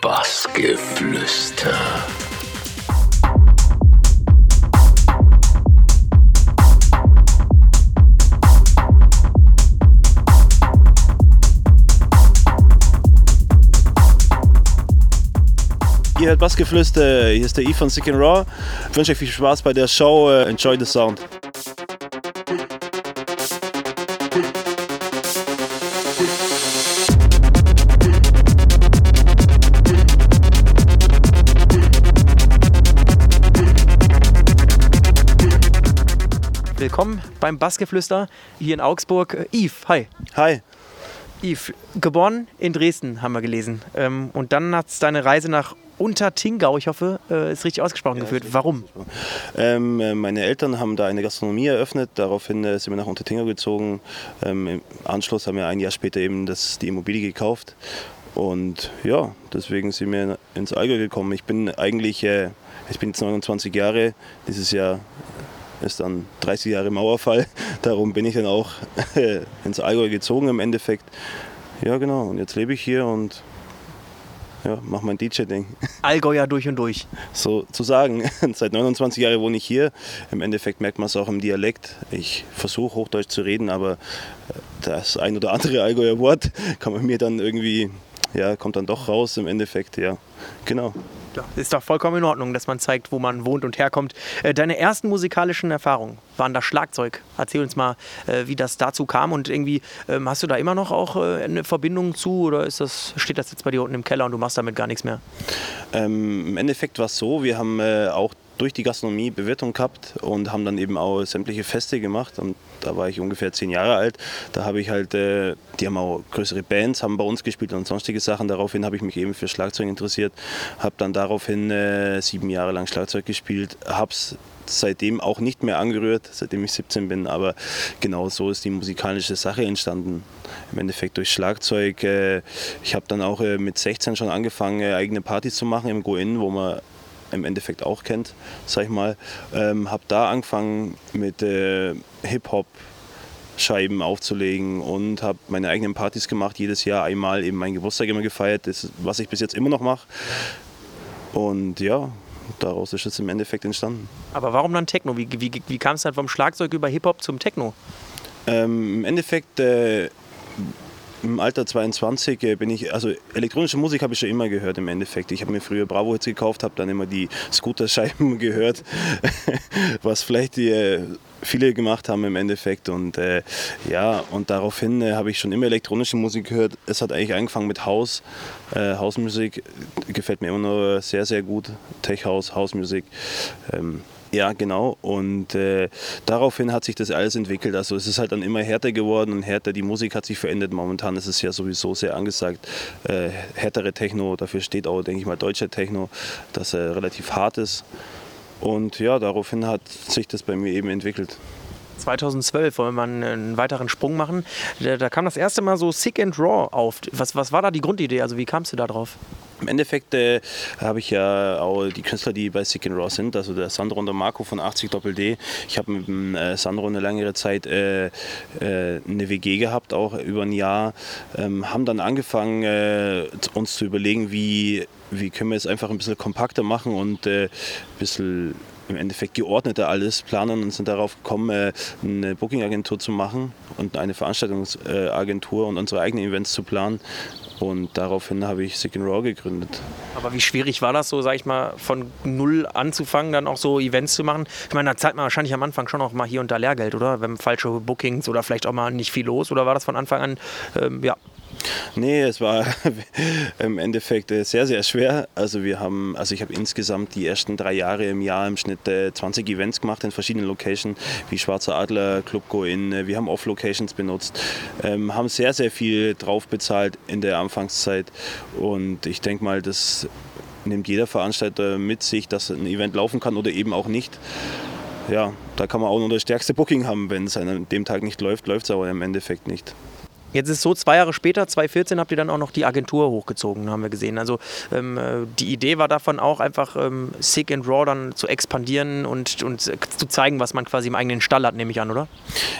Bassgeflüster. Ihr hört Bassgeflüster, hier ist der Eve von Sick and Raw. Ich wünsche euch viel Spaß bei der Show. Enjoy the sound. Beim Bassgeflüster hier in Augsburg. Yves, hi. Hi. Yves, geboren in Dresden, haben wir gelesen. Ähm, und dann hat es deine Reise nach Untertingau, ich hoffe, äh, ist richtig ausgesprochen geführt. Warum? Ähm, äh, meine Eltern haben da eine Gastronomie eröffnet. Daraufhin äh, sind wir nach Untertingau gezogen. Ähm, Im Anschluss haben wir ein Jahr später eben das, die Immobilie gekauft. Und ja, deswegen sind wir ins Allgäu gekommen. Ich bin eigentlich, äh, ich bin jetzt 29 Jahre. Dieses Jahr ist dann 30 Jahre Mauerfall. Darum bin ich dann auch ins Allgäu gezogen im Endeffekt. Ja, genau. Und jetzt lebe ich hier und ja, mache mein DJ-Ding. Allgäuer durch und durch. so zu sagen. Seit 29 Jahren wohne ich hier. Im Endeffekt merkt man es auch im Dialekt. Ich versuche Hochdeutsch zu reden, aber äh, das ein oder andere Allgäuer Wort kann man mir dann irgendwie, ja, kommt dann doch raus im Endeffekt, ja. Genau. Ja, ist doch vollkommen in Ordnung, dass man zeigt, wo man wohnt und herkommt. Äh, Deine ersten musikalischen Erfahrungen waren das Schlagzeug. Erzähl uns mal, äh, wie das dazu kam und irgendwie ähm, hast du da immer noch auch äh, eine Verbindung zu oder ist das, steht das jetzt bei dir unten im Keller und du machst damit gar nichts mehr? Ähm, Im Endeffekt war es so, wir haben äh, auch durch die Gastronomie Bewirtung gehabt und haben dann eben auch sämtliche Feste gemacht. Und da war ich ungefähr zehn Jahre alt. Da habe ich halt, äh, die haben auch größere Bands, haben bei uns gespielt und sonstige Sachen. Daraufhin habe ich mich eben für Schlagzeug interessiert, habe dann daraufhin äh, sieben Jahre lang Schlagzeug gespielt, habe es seitdem auch nicht mehr angerührt, seitdem ich 17 bin. Aber genau so ist die musikalische Sache entstanden. Im Endeffekt durch Schlagzeug. Äh, ich habe dann auch äh, mit 16 schon angefangen, äh, eigene Partys zu machen im Go-In, wo man im Endeffekt auch kennt, sag ich mal. Ähm, habe da angefangen mit äh, Hip-Hop. Scheiben aufzulegen und habe meine eigenen Partys gemacht, jedes Jahr einmal eben meinen Geburtstag immer gefeiert, das, was ich bis jetzt immer noch mache. Und ja, daraus ist es im Endeffekt entstanden. Aber warum dann Techno? Wie, wie, wie kam es dann vom Schlagzeug über Hip-Hop zum Techno? Ähm, Im Endeffekt äh, im Alter 22 äh, bin ich, also elektronische Musik habe ich schon immer gehört im Endeffekt. Ich habe mir früher Bravo-Hits gekauft, habe dann immer die Scooter-Scheiben gehört, was vielleicht die, äh, viele gemacht haben im Endeffekt. Und äh, ja, und daraufhin äh, habe ich schon immer elektronische Musik gehört. Es hat eigentlich angefangen mit House. Äh, Hausmusik gefällt mir immer noch sehr, sehr gut. Tech House, Hausmusik. Ähm, ja, genau. Und äh, daraufhin hat sich das alles entwickelt. Also es ist halt dann immer härter geworden und härter. Die Musik hat sich verändert. Momentan ist es ja sowieso sehr angesagt. Äh, härtere Techno, dafür steht auch, denke ich mal, deutscher Techno, dass er relativ hart ist. Und ja, daraufhin hat sich das bei mir eben entwickelt. 2012 wollen wir mal einen weiteren Sprung machen. Da, da kam das erste Mal so Sick and Raw auf. Was, was war da die Grundidee? Also wie kamst du da drauf? Im Endeffekt äh, habe ich ja auch die Künstler, die bei Sick and Raw sind, also der Sandro und der Marco von 80 Doppel D. Ich habe mit dem äh, Sandro eine längere Zeit äh, äh, eine WG gehabt, auch über ein Jahr. Ähm, haben dann angefangen, äh, uns zu überlegen, wie, wie können wir es einfach ein bisschen kompakter machen und äh, ein bisschen im Endeffekt geordneter alles planen und sind darauf gekommen, äh, eine Booking-Agentur zu machen und eine Veranstaltungsagentur und unsere eigenen Events zu planen. Und daraufhin habe ich Sick and Raw gegründet. Aber wie schwierig war das so, sag ich mal, von null anzufangen, dann auch so Events zu machen? Ich meine, da zahlt man wahrscheinlich am Anfang schon auch mal hier und da Lehrgeld, oder? Wenn falsche Bookings oder vielleicht auch mal nicht viel los, oder war das von Anfang an, ähm, ja, Nee, es war im Endeffekt äh, sehr, sehr schwer. Also wir haben, also ich habe insgesamt die ersten drei Jahre im Jahr im Schnitt äh, 20 Events gemacht in verschiedenen Locations, wie Schwarzer Adler, Club Go In. Äh, Wir haben Off-Locations benutzt, ähm, haben sehr, sehr viel drauf bezahlt in der Anfangszeit. Und ich denke mal, das nimmt jeder Veranstalter mit sich, dass ein Event laufen kann oder eben auch nicht. Ja, da kann man auch nur das stärkste Booking haben. Wenn es an dem Tag nicht läuft, läuft es aber im Endeffekt nicht. Jetzt ist es so, zwei Jahre später, 2014, habt ihr dann auch noch die Agentur hochgezogen, haben wir gesehen. Also ähm, äh, die Idee war davon auch einfach ähm, Sick and Raw dann zu expandieren und, und zu zeigen, was man quasi im eigenen Stall hat, nehme ich an, oder?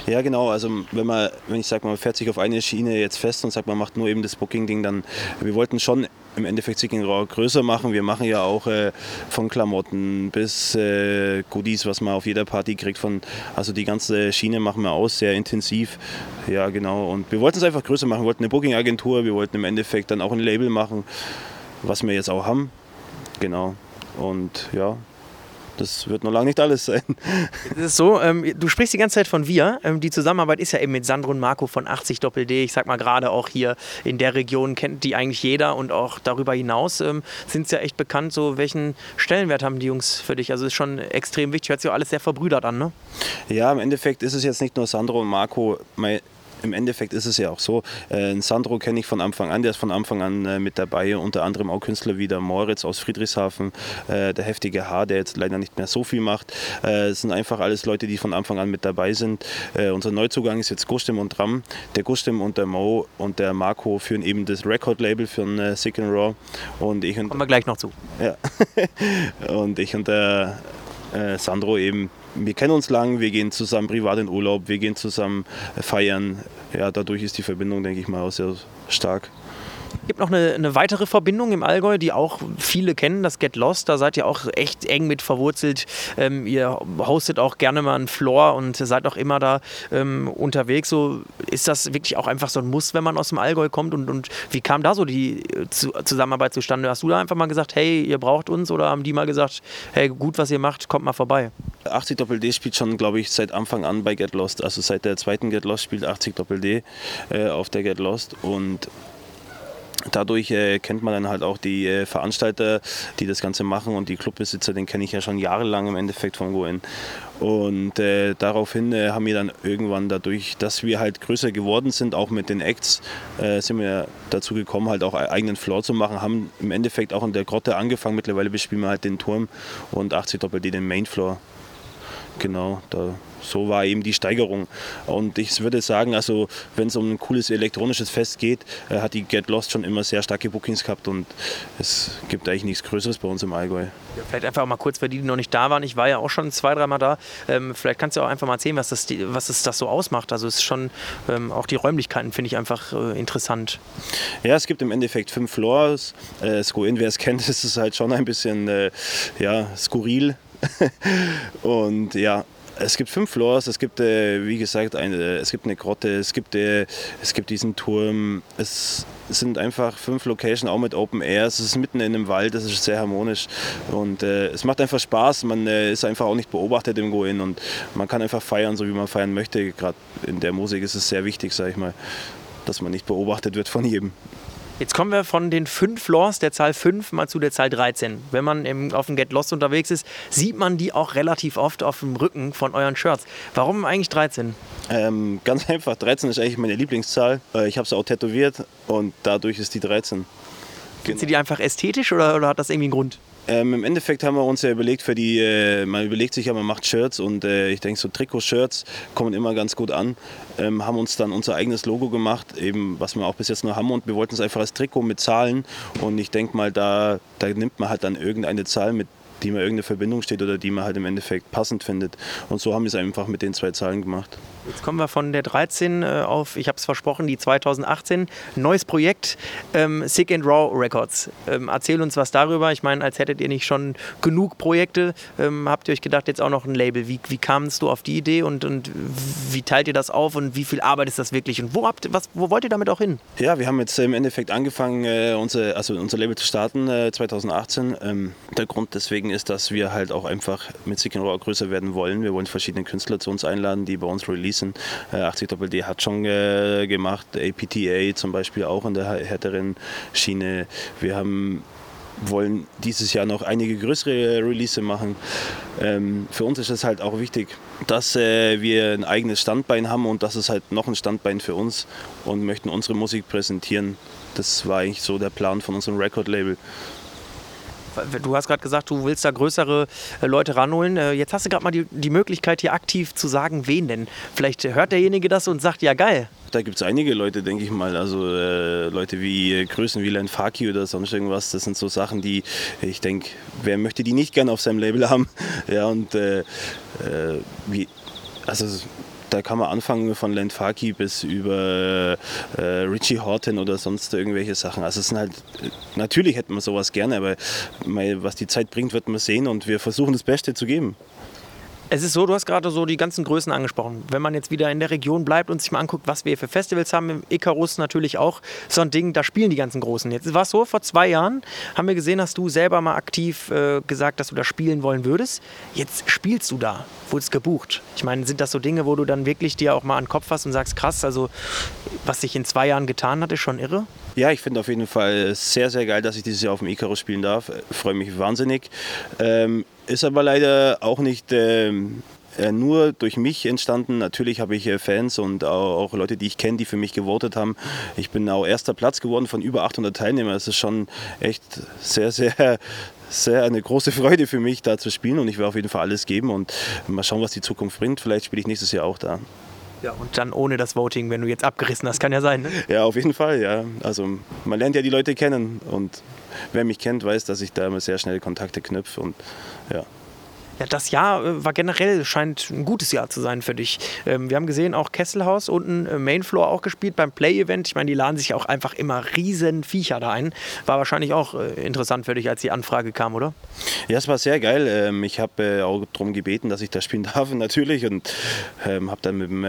Ja, genau. Also wenn man, wenn ich sage, man fährt sich auf eine Schiene jetzt fest und sagt, man macht nur eben das Booking-Ding, dann wir wollten schon im Endeffekt Seeking Raw größer machen. Wir machen ja auch äh, von Klamotten bis äh, Goodies, was man auf jeder Party kriegt. Von, also die ganze Schiene machen wir aus, sehr intensiv. Ja, genau. Und wir wollten es einfach größer machen. Wir wollten eine Booking-Agentur, wir wollten im Endeffekt dann auch ein Label machen, was wir jetzt auch haben. Genau. Und ja, das wird noch lange nicht alles sein. Es ist so, ähm, du sprichst die ganze Zeit von wir. Ähm, die Zusammenarbeit ist ja eben mit Sandro und Marco von 80 Doppel D. Ich sag mal gerade auch hier in der Region kennt die eigentlich jeder und auch darüber hinaus ähm, sind sie ja echt bekannt. So, welchen Stellenwert haben die Jungs für dich? Also ist schon extrem wichtig. Hört sich auch alles sehr verbrüdert an, ne? Ja, im Endeffekt ist es jetzt nicht nur Sandro und Marco. Mein im Endeffekt ist es ja auch so. Äh, Sandro kenne ich von Anfang an, der ist von Anfang an äh, mit dabei. Unter anderem auch Künstler wie der Moritz aus Friedrichshafen, äh, der heftige H, der jetzt leider nicht mehr so viel macht. Äh, es sind einfach alles Leute, die von Anfang an mit dabei sind. Äh, unser Neuzugang ist jetzt Gustim und Ram. Der Gustim und der Mo und der Marco führen eben das Record-Label für ein äh, Sick and Raw. Und ich und, Kommen wir gleich noch zu. Ja. und ich und der Sandro eben wir kennen uns lang, wir gehen zusammen privat in Urlaub, wir gehen zusammen feiern. Ja, dadurch ist die Verbindung, denke ich mal, auch sehr stark. Es gibt noch eine, eine, weitere Verbindung im Allgäu, die auch viele kennen, das Get Lost. Da seid ihr auch echt eng mit verwurzelt. Ähm, ihr hostet auch gerne mal einen Floor und seid auch immer da ähm, unterwegs. So ist das wirklich auch einfach so ein Muss, wenn man aus dem Allgäu kommt? Und, und wie kam da so die äh, Zusammenarbeit zustande? Hast du da einfach mal gesagt, hey, ihr braucht uns? Oder haben die mal gesagt, hey, gut, was ihr macht, kommt mal vorbei? 80 Doppel D spielt schon, glaube ich, seit Anfang an bei Get Lost. Also seit der zweiten Get Lost spielt 80 Doppel D äh, auf der Get Lost. Und Dadurch äh, kennt man dann halt auch die äh, Veranstalter, die das Ganze machen und die Clubbesitzer, den kenne ich ja schon jahrelang im Endeffekt von Goen. Und äh, daraufhin äh, haben wir dann irgendwann dadurch, dass wir halt größer geworden sind, auch mit den Acts, äh, sind wir dazu gekommen, halt auch einen eigenen Floor zu machen, haben im Endeffekt auch in der Grotte angefangen. Mittlerweile bespielen wir halt den Turm und 80 Doppel D den Main Floor. Genau, da so war eben die Steigerung. Und ich würde sagen, also wenn es um ein cooles elektronisches Fest geht, äh, hat die Get Lost schon immer sehr starke Bookings gehabt und es gibt eigentlich nichts Größeres bei uns im Allgäu. Ja, vielleicht einfach mal kurz für die, die noch nicht da waren. Ich war ja auch schon zwei, dreimal da. Ähm, vielleicht kannst du auch einfach mal erzählen, was das, was das, das so ausmacht. Also es ist schon ähm, auch die Räumlichkeiten finde ich einfach äh, interessant. Ja, es gibt im Endeffekt fünf Floors. Äh, Sko-In, wer es kennt, ist es halt schon ein bisschen äh, ja, skurril. und ja, es gibt fünf Floors, es gibt, äh, wie gesagt, eine, es gibt eine Grotte, es gibt, äh, es gibt diesen Turm. Es sind einfach fünf Locations, auch mit Open Air. Es ist mitten in einem Wald, das ist sehr harmonisch. Und äh, es macht einfach Spaß. Man äh, ist einfach auch nicht beobachtet im Go-In und man kann einfach feiern, so wie man feiern möchte. Gerade in der Musik ist es sehr wichtig, sage ich mal, dass man nicht beobachtet wird von jedem. Jetzt kommen wir von den fünf Floors der Zahl 5 mal zu der Zahl 13. Wenn man im, auf dem Get Lost unterwegs ist, sieht man die auch relativ oft auf dem Rücken von euren Shirts. Warum eigentlich 13? Ähm, ganz einfach, 13 ist eigentlich meine Lieblingszahl. Äh, ich habe sie auch tätowiert und dadurch ist die 13. Genau. Sie die einfach ästhetisch oder, oder hat das irgendwie einen Grund? Ähm, Im Endeffekt haben wir uns ja überlegt, für die, äh, man überlegt sich ja, man macht Shirts und äh, ich denke, so Trikot-Shirts kommen immer ganz gut an. Ähm, haben uns dann unser eigenes Logo gemacht, eben was wir auch bis jetzt nur haben und wir wollten es einfach als Trikot mit Zahlen und ich denke mal, da, da nimmt man halt dann irgendeine Zahl mit die man irgendeine Verbindung steht oder die man halt im Endeffekt passend findet. Und so haben wir es einfach mit den zwei Zahlen gemacht. Jetzt kommen wir von der 13 äh, auf, ich habe es versprochen, die 2018. Neues Projekt, ähm, Sick and Raw Records. Ähm, erzähl uns was darüber. Ich meine, als hättet ihr nicht schon genug Projekte, ähm, habt ihr euch gedacht, jetzt auch noch ein Label. Wie, wie kamst du auf die Idee und, und wie teilt ihr das auf und wie viel Arbeit ist das wirklich? Und wo, habt, was, wo wollt ihr damit auch hin? Ja, wir haben jetzt im Endeffekt angefangen, äh, unser, also unser Label zu starten äh, 2018. Ähm, der Grund deswegen ist, dass wir halt auch einfach mit Sick and Raw größer werden wollen. Wir wollen verschiedene Künstler zu uns einladen, die bei uns releasen releasen. Äh, 80 D hat schon äh, gemacht, APTA zum Beispiel auch in der härteren Schiene. Wir haben wollen dieses Jahr noch einige größere Release machen. Ähm, für uns ist es halt auch wichtig, dass äh, wir ein eigenes Standbein haben und das ist halt noch ein Standbein für uns und möchten unsere Musik präsentieren. Das war eigentlich so der Plan von unserem Record-Label. Du hast gerade gesagt, du willst da größere äh, Leute ranholen. Äh, jetzt hast du gerade mal die, die Möglichkeit, hier aktiv zu sagen, wen denn. Vielleicht hört derjenige das und sagt, ja geil. Da gibt es einige Leute, denke ich mal. Also äh, Leute wie äh, Größen wie Len Faki oder sonst irgendwas. Das sind so Sachen, die ich denke, wer möchte die nicht gerne auf seinem Label haben? Ja, und äh, äh, wie, also da kann man anfangen von Len Faki bis über äh, Richie Horton oder sonst irgendwelche Sachen. Also es sind halt, natürlich hätten wir sowas gerne, aber was die Zeit bringt, wird man sehen und wir versuchen das Beste zu geben. Es ist so, du hast gerade so die ganzen Größen angesprochen. Wenn man jetzt wieder in der Region bleibt und sich mal anguckt, was wir für Festivals haben, im Icarus natürlich auch so ein Ding, da spielen die ganzen Großen. Jetzt war es so, vor zwei Jahren haben wir gesehen, hast du selber mal aktiv äh, gesagt, dass du da spielen wollen würdest. Jetzt spielst du da, wurdest gebucht. Ich meine, sind das so Dinge, wo du dann wirklich dir auch mal an den Kopf hast und sagst, krass, also was sich in zwei Jahren getan hat, ist schon irre? Ja, ich finde auf jeden Fall sehr, sehr geil, dass ich dieses Jahr auf dem Icarus spielen darf. Ich freue mich wahnsinnig. Ähm, ist aber leider auch nicht ähm, äh, nur durch mich entstanden. Natürlich habe ich äh, Fans und auch, Leute, die ich kenne, die für mich gewotet haben. Ich bin auch erster Platz geworden von über 800 Teilnehmern. Das ist schon echt sehr, sehr, sehr eine große Freude für mich, da zu spielen. Und ich werde auf jeden Fall alles geben und mal schauen, was die Zukunft bringt. Vielleicht spiele ich nächstes Jahr auch da. Ja, und dann ohne das Voting, wenn du jetzt abgerissen hast, kann ja sein. Ne? Ja, auf jeden Fall, ja. Also man lernt ja die Leute kennen und wer mich kennt, weiß, dass ich da immer sehr schnell Kontakte knüpfe und ja. Ja, das Jahr äh, war generell, scheint ein gutes Jahr zu sein für dich. Ähm, wir haben gesehen, auch Kesselhaus unten äh, Mainfloor auch gespielt beim Play-Event. Ich meine, die laden sich auch einfach immer riesen Viecher da ein. War wahrscheinlich auch äh, interessant für dich, als die Anfrage kam, oder? Ja, es war sehr geil. Ähm, ich habe auch darum gebeten, dass ich da spielen darf, natürlich. Und ähm, habe dann mit dem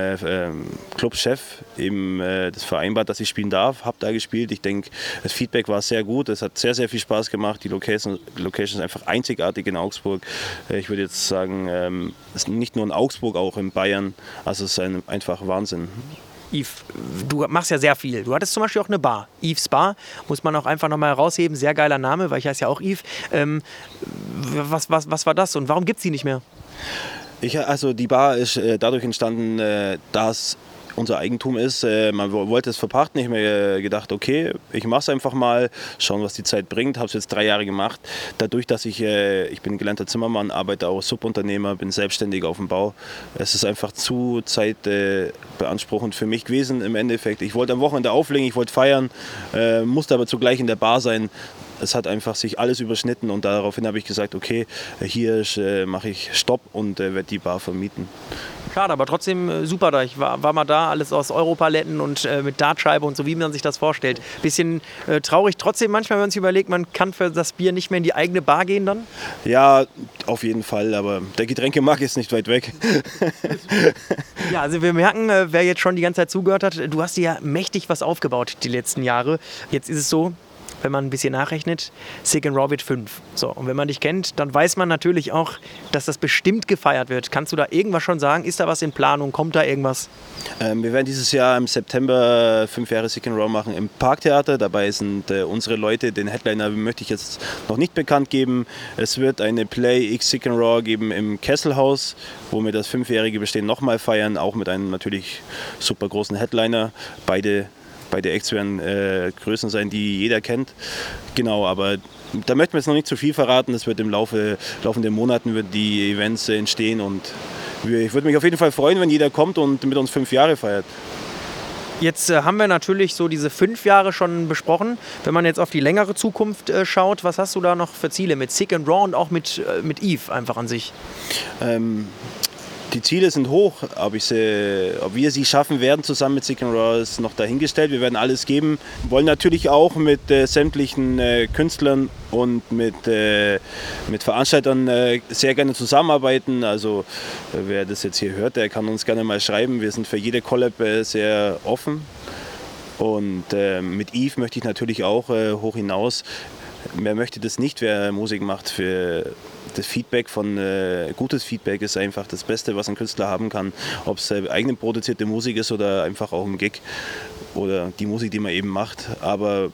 Clubchef eben das vereinbart, dass ich spielen darf. Habe da gespielt. Ich denke, das Feedback war sehr gut. Es hat sehr, sehr viel Spaß gemacht. Die Location, Location ist einfach einzigartig in Augsburg. Ich würde jetzt sagen, ähm, nicht nur in Augsburg, auch in Bayern. Also es ist ein, einfach Wahnsinn. Yves, du machst ja sehr viel. Du hattest zum Beispiel auch eine Bar. Yves Bar, muss man auch einfach nochmal herausheben. Sehr geiler Name, weil ich heiße ja auch Yves. Ähm, was, was, was war das und warum gibt es sie nicht mehr? Ich, also die Bar ist äh, dadurch entstanden, äh, dass unser Eigentum ist. Äh, man wollte es verpachten. Ich habe mir gedacht, okay, ich mache es einfach mal, schauen, was die Zeit bringt. Habe es jetzt drei Jahre gemacht. Dadurch, dass ich, äh, ich bin gelernter Zimmermann, arbeite auch Subunternehmer, bin selbstständig auf dem Bau. Es ist einfach zu zeitbeanspruchend für mich gewesen im Endeffekt. Ich wollte am Wochenende auflegen, ich wollte feiern, äh, musste aber zugleich in der Bar sein es hat einfach sich alles überschnitten und daraufhin habe ich gesagt, okay, hier äh, mache ich Stopp und äh, werde die Bar vermieten. Schade, aber trotzdem äh, super da. Ich war, war mal da, alles aus Europaletten und äh, mit Dartscheibe und so, wie man sich das vorstellt. Bisschen äh, traurig trotzdem manchmal, wenn man sich überlegt, man kann für das Bier nicht mehr in die eigene Bar gehen dann? Ja, auf jeden Fall, aber der Getränkemarkt ist nicht weit weg. ja, also wir merken, äh, wer jetzt schon die ganze Zeit zugehört hat, du hast dir ja mächtig was aufgebaut die letzten Jahre. Jetzt ist es so, wenn man ein bisschen nachrechnet, Sick and wird 5. So, und wenn man dich kennt, dann weiß man natürlich auch, dass das bestimmt gefeiert wird. Kannst du da irgendwas schon sagen? Ist da was in Planung? Kommt da irgendwas? Ähm, wir werden dieses Jahr im September fünf Jahre Sick and Raw machen im Parktheater. Dabei sind äh, unsere Leute, den Headliner möchte ich jetzt noch nicht bekannt geben. Es wird eine Play X Sick and Raw geben im Kesselhaus, wo wir das fünfjährige Bestehen nochmal feiern, auch mit einem natürlich super großen Headliner. Beide bei der Acts werden äh, Größen sein, die jeder kennt. Genau, aber da möchten wir jetzt noch nicht zu viel verraten. Das wird im Laufe laufenden Monaten wird die Events entstehen und ich würde mich auf jeden Fall freuen, wenn jeder kommt und mit uns fünf Jahre feiert. Jetzt äh, haben wir natürlich so diese fünf Jahre schon besprochen. Wenn man jetzt auf die längere Zukunft äh, schaut, was hast du da noch für Ziele mit Sick and Raw und auch mit, äh, mit Eve einfach an sich? Ähm, die Ziele sind hoch, ob, ich sie, ob wir sie schaffen werden zusammen mit Sick Raw ist noch dahingestellt. Wir werden alles geben. Wollen natürlich auch mit äh, sämtlichen äh, Künstlern und mit, äh, mit Veranstaltern äh, sehr gerne zusammenarbeiten. Also äh, wer das jetzt hier hört, der kann uns gerne mal schreiben. Wir sind für jede Collab äh, sehr offen. Und mit Eve möchte ich natürlich auch hoch hinaus. Wer möchte das nicht, wer Musik macht für das Feedback von äh, gutes Feedback ist einfach das Beste, was ein Künstler haben kann. Ob es äh, eigene produzierte Musik ist oder einfach auch ein Gig oder die Musik, die man eben macht. Aber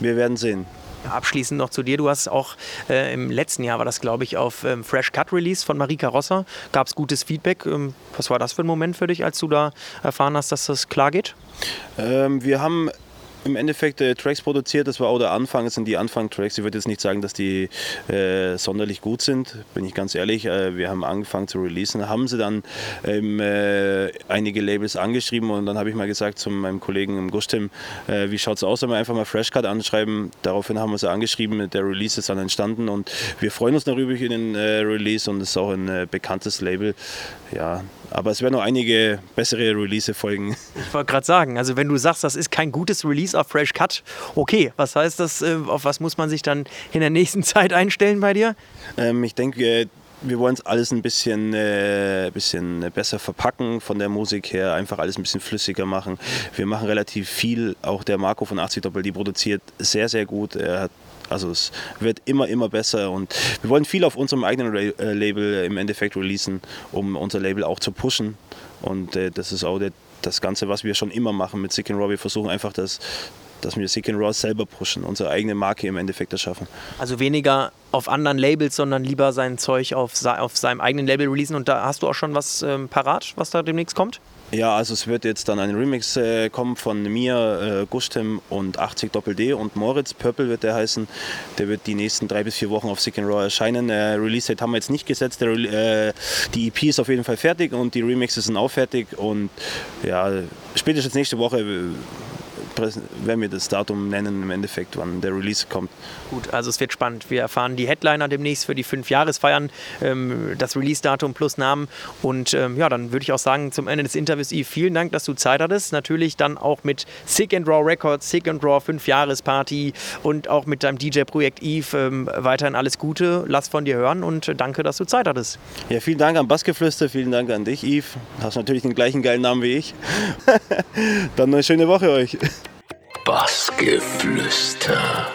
wir werden sehen. Abschließend noch zu dir. Du hast auch äh, im letzten Jahr, war das glaube ich, auf ähm, Fresh Cut Release von Marika Rosser, gab es gutes Feedback. Ähm, was war das für ein Moment für dich, als du da erfahren hast, dass das klar geht? Ähm, wir haben im Endeffekt äh, Tracks produziert. Das war auch der Anfang. Das sind die Anfang-Tracks. Ich würde jetzt nicht sagen, dass die äh, sonderlich gut sind, bin ich ganz ehrlich. Äh, wir haben angefangen zu releasen. Haben sie dann ähm, äh, einige Labels angeschrieben und dann habe ich mal gesagt zu meinem Kollegen im Gustim, äh, wie schaut es aus, wenn wir einfach mal Freshcut anschreiben. Daraufhin haben wir sie angeschrieben. Der Release ist dann entstanden und wir freuen uns darüber über den äh, Release und es ist auch ein bekanntes Label. Ja, aber es werden noch einige bessere Release folgen. Ich wollte gerade sagen, also wenn du sagst, das ist kein gutes Release auf Fresh Cut, okay, was heißt das, äh, auf was muss man sich dann in der nächsten Zeit einstellen bei dir? Ähm, ich denke, wir wollen es alles ein bisschen, äh, bisschen besser verpacken von der Musik her, einfach alles ein bisschen flüssiger machen. Wir machen relativ viel, auch der Marco von 80 Doppel, die produziert sehr, sehr gut. Hat also es wird immer, immer besser und wir wollen viel auf unserem eigenen äh, Label im Endeffekt releasen, um unser Label auch zu pushen. Und äh, das ist auch der, das Ganze, was wir schon immer machen mit Sick and Raw. Wir versuchen einfach das, dass wir Sick and Raw selber pushen, unsere eigene Marke im Endeffekt erschaffen. Also weniger auf anderen Labels, sondern lieber sein Zeug auf, auf seinem eigenen Label releasen. Und da hast du auch schon was ähm, parat, was da demnächst kommt? Ja, also es wird jetzt dann ein Remix äh, kommen von mir, äh, Gustem und 80 Doppel D und Moritz. Purple wird der heißen. Der wird die nächsten drei bis vier Wochen auf Sick and Raw erscheinen. Äh, Release-Date haben wir jetzt nicht gesetzt. Der, äh, die EP ist auf jeden Fall fertig und die Remixes sind auch fertig. Und ja, spätestens nächste Woche werden wir das Datum nennen im Endeffekt, wann der Release kommt. Gut, also es wird spannend. Wir erfahren die Headliner demnächst für die fünf Jahresfeiern, ähm, das Release-Datum plus Namen. Und ähm, ja, dann würde ich auch sagen, zum Ende des Interviews, Yves, vielen Dank, dass du Zeit hattest. Natürlich dann auch mit Sick and Raw Records, Sick and Raw fünf Jahresparty und auch mit deinem DJ-Projekt Yves ähm, weiterhin alles Gute. Lass von dir hören und danke, dass du Zeit hattest. Ja, vielen Dank an Bassgeflüster, vielen Dank an dich, Yves. Hast natürlich den gleichen geilen Namen wie ich. dann eine schöne Woche euch. Bassgeflüster.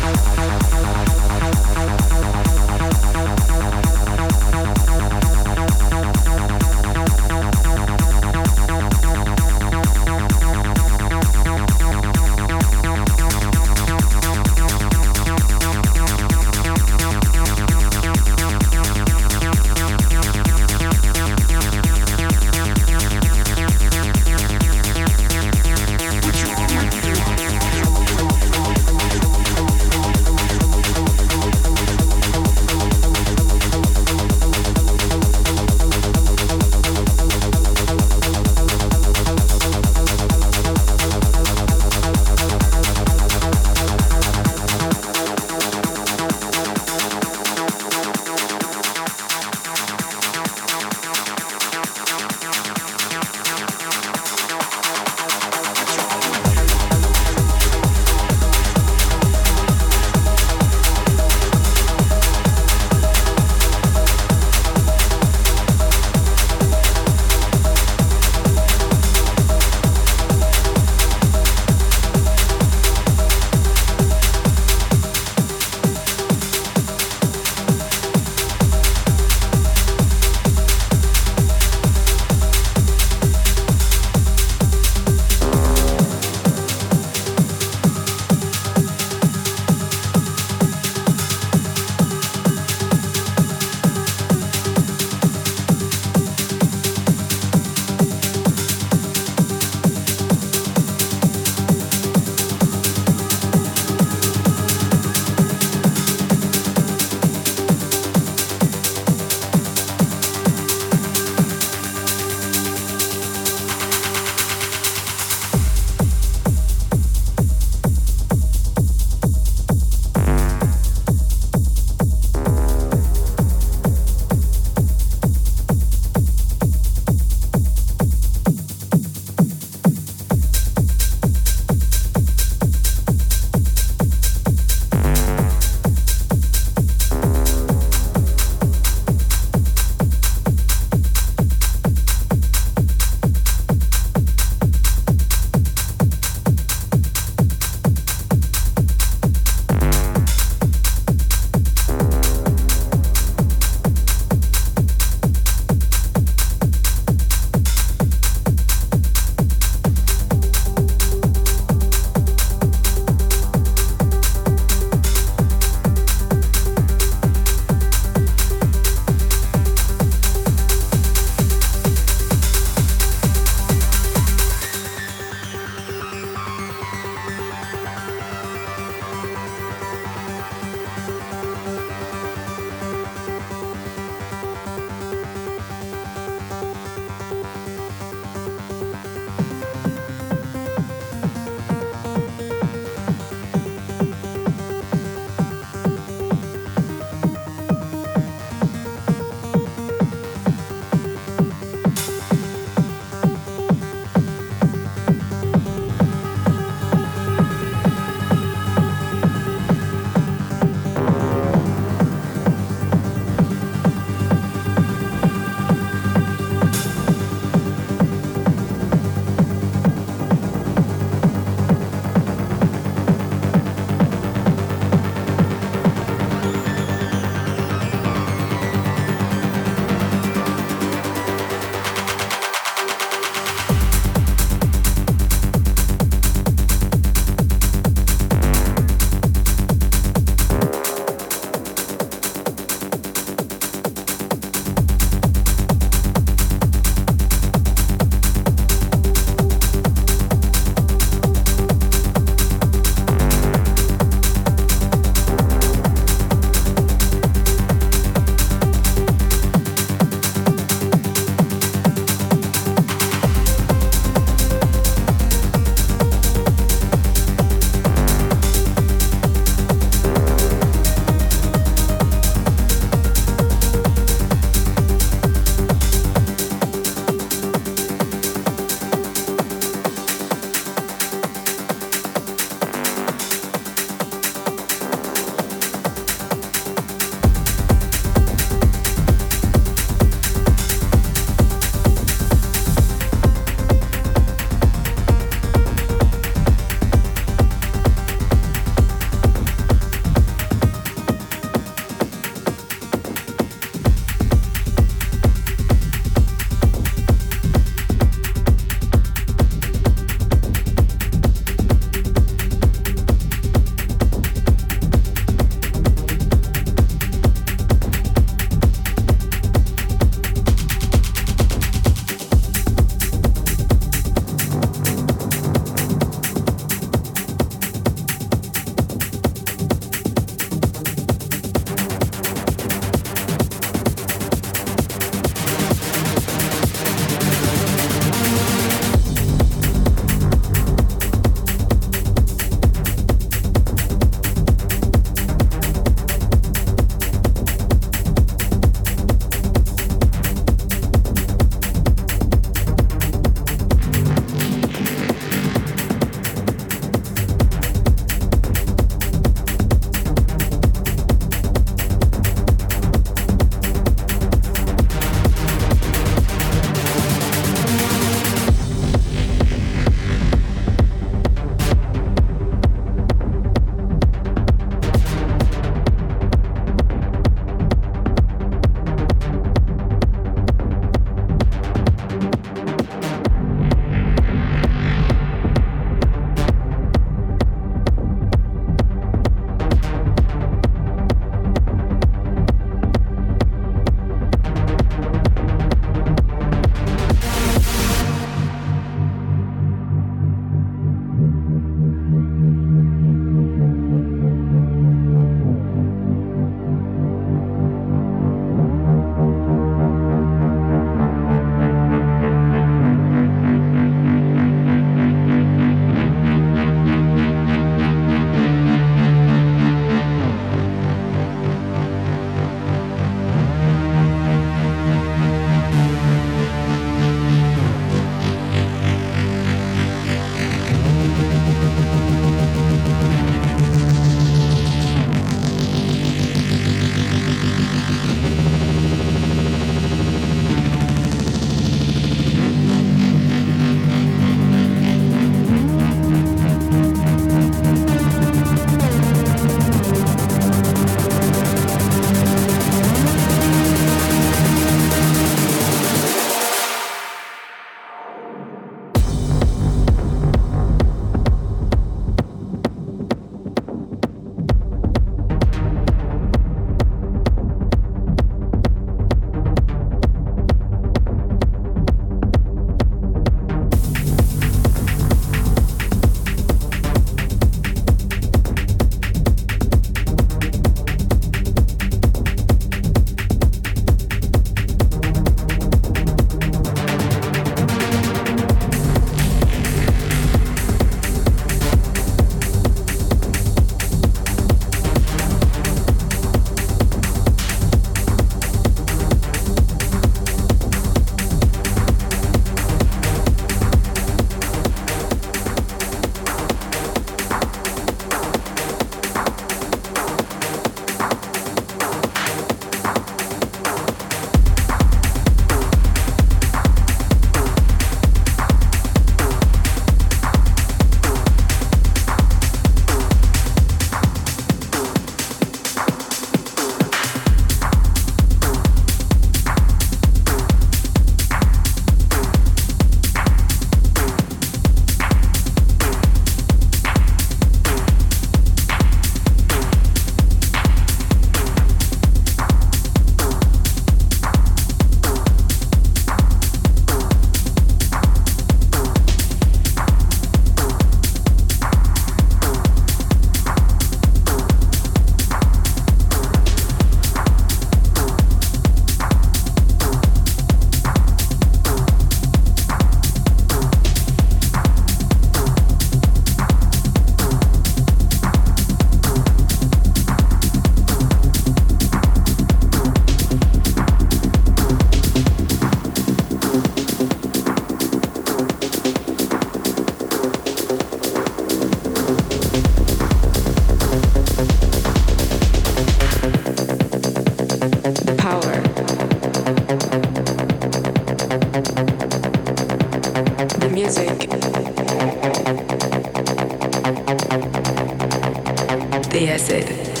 the acid.